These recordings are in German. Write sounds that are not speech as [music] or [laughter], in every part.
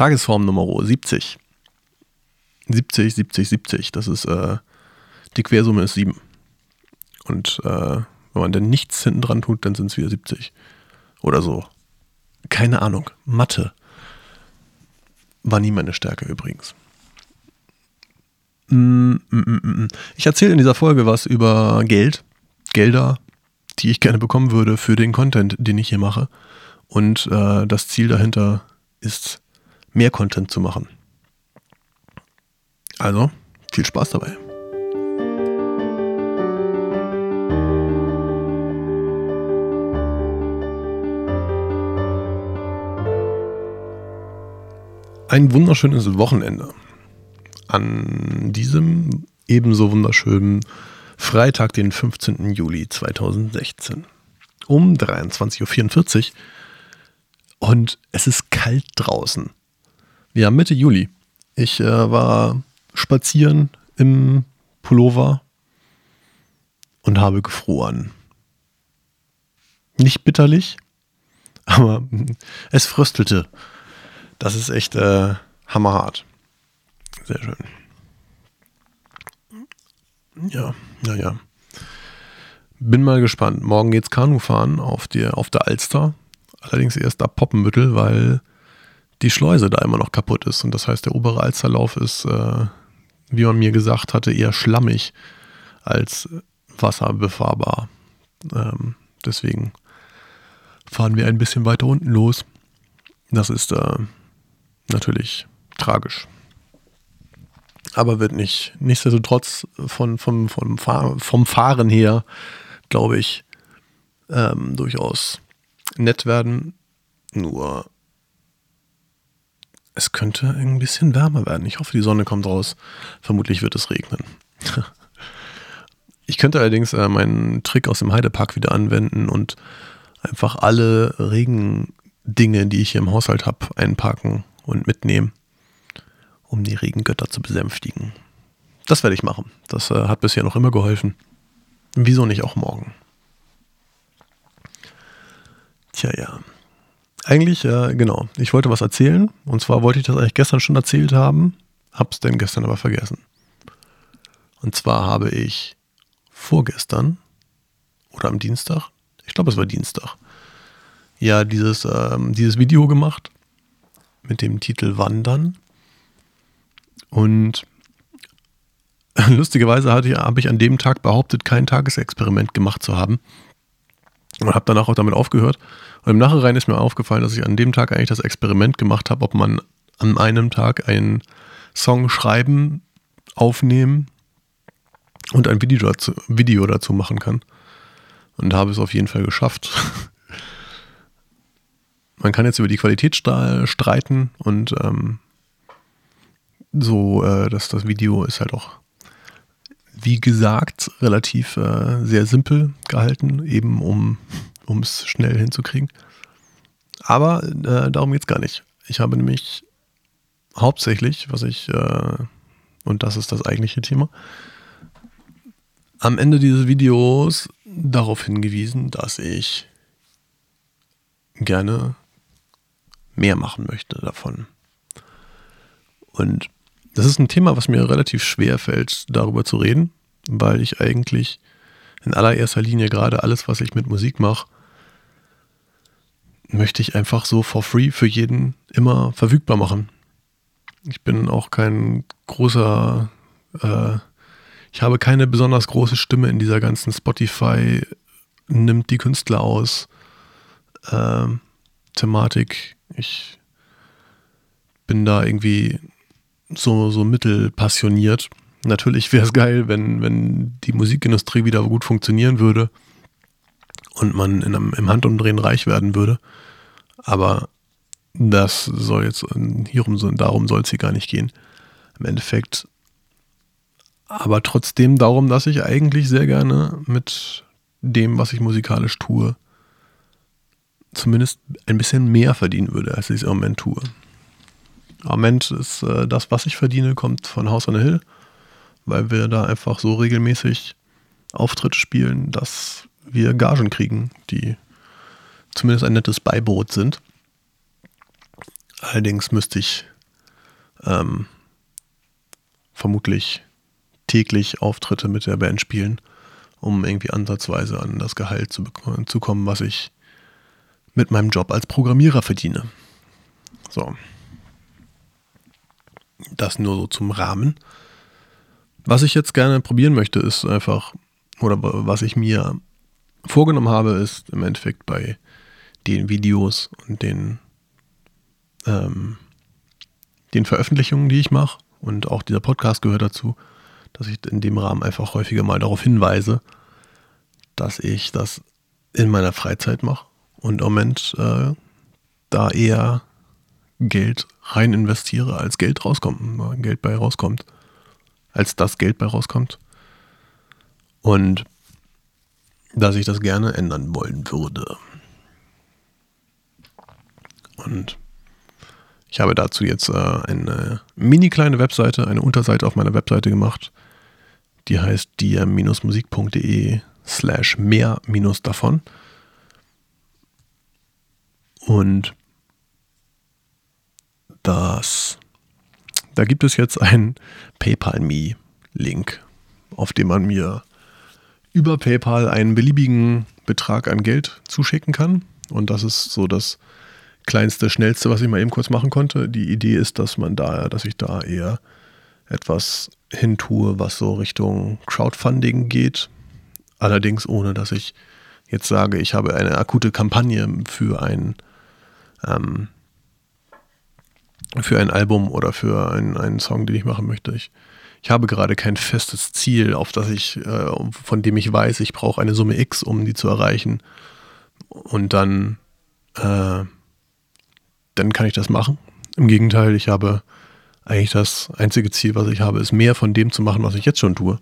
Tagesform Nummer 70. 70, 70, 70. Das ist, äh, die Quersumme ist 7. Und äh, wenn man dann nichts hinten dran tut, dann sind es wieder 70. Oder so. Keine Ahnung. Mathe. War nie meine Stärke übrigens. Mm, mm, mm, ich erzähle in dieser Folge was über Geld, Gelder, die ich gerne bekommen würde für den Content, den ich hier mache. Und äh, das Ziel dahinter ist, mehr Content zu machen. Also, viel Spaß dabei. Ein wunderschönes Wochenende. An diesem ebenso wunderschönen Freitag, den 15. Juli 2016. Um 23.44 Uhr. Und es ist kalt draußen. Haben Mitte Juli. Ich äh, war spazieren im Pullover und habe gefroren. Nicht bitterlich, [laughs] aber es fröstelte. Das ist echt äh, hammerhart. Sehr schön. Ja, ja, ja. Bin mal gespannt. Morgen geht's Kanufahren auf, die, auf der Alster. Allerdings erst ab Poppenbüttel, weil die Schleuse da immer noch kaputt ist. Und das heißt, der obere Alsterlauf ist, äh, wie man mir gesagt hatte, eher schlammig als wasserbefahrbar. Ähm, deswegen fahren wir ein bisschen weiter unten los. Das ist äh, natürlich tragisch. Aber wird nicht, nichtsdestotrotz von, vom, vom, vom Fahren her, glaube ich, ähm, durchaus nett werden. Nur es könnte ein bisschen wärmer werden. Ich hoffe, die Sonne kommt raus. Vermutlich wird es regnen. Ich könnte allerdings äh, meinen Trick aus dem Heidepark wieder anwenden und einfach alle Regendinge, die ich hier im Haushalt habe, einpacken und mitnehmen, um die Regengötter zu besänftigen. Das werde ich machen. Das äh, hat bisher noch immer geholfen. Wieso nicht auch morgen? Tja, ja. Eigentlich, äh, genau. Ich wollte was erzählen. Und zwar wollte ich das eigentlich gestern schon erzählt haben. Hab's denn gestern aber vergessen. Und zwar habe ich vorgestern oder am Dienstag, ich glaube es war Dienstag, ja, dieses, ähm, dieses Video gemacht mit dem Titel Wandern. Und [laughs] lustigerweise hatte ich, habe ich an dem Tag behauptet, kein Tagesexperiment gemacht zu haben. Und habe danach auch damit aufgehört. Und im Nachhinein ist mir aufgefallen, dass ich an dem Tag eigentlich das Experiment gemacht habe, ob man an einem Tag einen Song schreiben, aufnehmen und ein Video dazu, Video dazu machen kann. Und habe es auf jeden Fall geschafft. [laughs] Man kann jetzt über die Qualität streiten und ähm, so, äh, dass das Video ist halt auch, wie gesagt, relativ äh, sehr simpel gehalten, eben um es schnell hinzukriegen. Aber äh, darum geht es gar nicht. Ich habe nämlich hauptsächlich, was ich, äh, und das ist das eigentliche Thema, am Ende dieses Videos darauf hingewiesen, dass ich gerne mehr machen möchte davon. Und das ist ein Thema, was mir relativ schwer fällt, darüber zu reden, weil ich eigentlich in allererster Linie gerade alles, was ich mit Musik mache, möchte ich einfach so for free für jeden immer verfügbar machen. Ich bin auch kein großer, äh, ich habe keine besonders große Stimme in dieser ganzen Spotify nimmt die Künstler aus äh, Thematik. Ich bin da irgendwie so, so mittelpassioniert. Natürlich wäre es geil, wenn, wenn die Musikindustrie wieder gut funktionieren würde und man in einem, im Handumdrehen reich werden würde. Aber das soll jetzt hierum, darum soll es hier gar nicht gehen. Im Endeffekt aber trotzdem darum, dass ich eigentlich sehr gerne mit dem, was ich musikalisch tue, zumindest ein bisschen mehr verdienen würde, als ich es im Moment tue. Im Moment ist äh, das, was ich verdiene, kommt von House on the Hill, weil wir da einfach so regelmäßig Auftritte spielen, dass wir Gagen kriegen, die zumindest ein nettes Beibrot sind. Allerdings müsste ich ähm, vermutlich täglich Auftritte mit der Band spielen, um irgendwie ansatzweise an das Gehalt zu, zu kommen, was ich mit meinem Job als Programmierer verdiene. So. Das nur so zum Rahmen. Was ich jetzt gerne probieren möchte, ist einfach, oder was ich mir vorgenommen habe, ist im Endeffekt bei den Videos und den, ähm, den Veröffentlichungen, die ich mache, und auch dieser Podcast gehört dazu, dass ich in dem Rahmen einfach häufiger mal darauf hinweise, dass ich das in meiner Freizeit mache und im Moment äh, da eher Geld rein investiere, als Geld rauskommt, Geld bei rauskommt, als das Geld bei rauskommt. Und dass ich das gerne ändern wollen würde. Und ich habe dazu jetzt äh, eine mini kleine Webseite, eine Unterseite auf meiner Webseite gemacht. Die heißt dir-musik.de slash mehr minus davon. Und das, da gibt es jetzt einen PayPal Me Link, auf dem man mir über PayPal einen beliebigen Betrag an Geld zuschicken kann. Und das ist so das kleinste, schnellste, was ich mal eben kurz machen konnte. Die Idee ist, dass man da, dass ich da eher etwas hintue, was so Richtung Crowdfunding geht. Allerdings ohne, dass ich jetzt sage, ich habe eine akute Kampagne für ein ähm, für ein Album oder für einen, einen Song, den ich machen möchte. Ich, ich habe gerade kein festes Ziel, auf das ich, äh, von dem ich weiß, ich brauche eine Summe X, um die zu erreichen. Und dann, äh, dann kann ich das machen. Im Gegenteil, ich habe eigentlich das einzige Ziel, was ich habe, ist mehr von dem zu machen, was ich jetzt schon tue.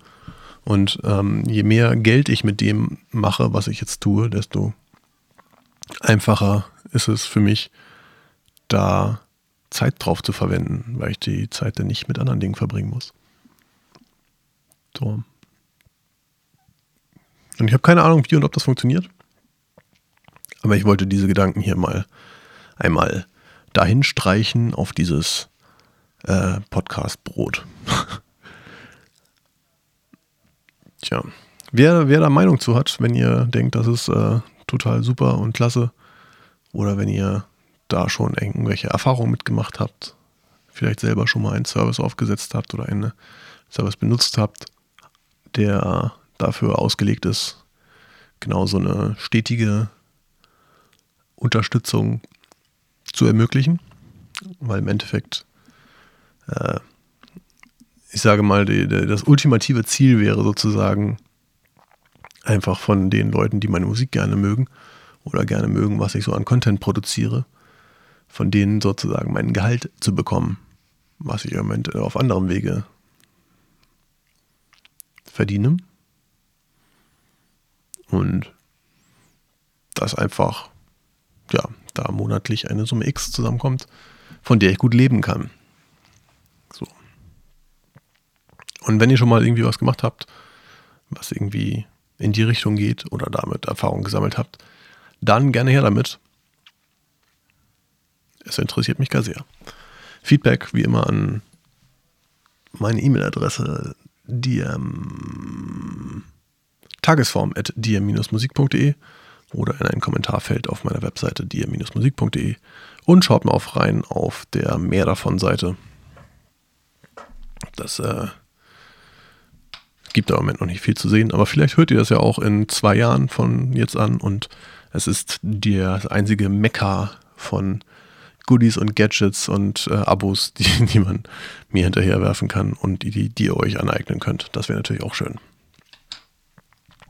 Und ähm, je mehr Geld ich mit dem mache, was ich jetzt tue, desto einfacher ist es für mich, da Zeit drauf zu verwenden, weil ich die Zeit dann nicht mit anderen Dingen verbringen muss. So. Und ich habe keine Ahnung, wie und ob das funktioniert. Aber ich wollte diese Gedanken hier mal einmal dahin streichen auf dieses äh, Podcast-Brot. [laughs] Tja, wer, wer da Meinung zu hat, wenn ihr denkt, das ist äh, total super und klasse, oder wenn ihr da schon irgendwelche Erfahrungen mitgemacht habt, vielleicht selber schon mal einen Service aufgesetzt habt oder einen Service benutzt habt, der dafür ausgelegt ist, genau so eine stetige Unterstützung zu ermöglichen, weil im Endeffekt, äh, ich sage mal, die, die, das ultimative Ziel wäre sozusagen einfach von den Leuten, die meine Musik gerne mögen oder gerne mögen, was ich so an Content produziere, von denen sozusagen mein Gehalt zu bekommen, was ich im Moment auf anderem Wege verdiene. Und dass einfach, ja, da monatlich eine Summe X zusammenkommt, von der ich gut leben kann. So. Und wenn ihr schon mal irgendwie was gemacht habt, was irgendwie in die Richtung geht oder damit Erfahrung gesammelt habt, dann gerne her damit. Es interessiert mich gar sehr. Feedback wie immer an meine E-Mail-Adresse dm tagesform.dm-musik.de oder in ein Kommentarfeld auf meiner Webseite dm-musik.de und schaut mal auf rein auf der Mehr davon Seite. Das äh, gibt im Moment noch nicht viel zu sehen, aber vielleicht hört ihr das ja auch in zwei Jahren von jetzt an und es ist der einzige Mekka von Goodies und Gadgets und äh, Abos, [laughs] die, die man mir hinterherwerfen kann und die, die, ihr euch aneignen könnt. Das wäre natürlich auch schön.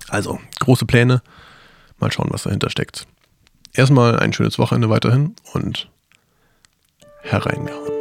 Also, große Pläne. Mal schauen, was dahinter steckt. Erstmal ein schönes Wochenende weiterhin und hereingehauen.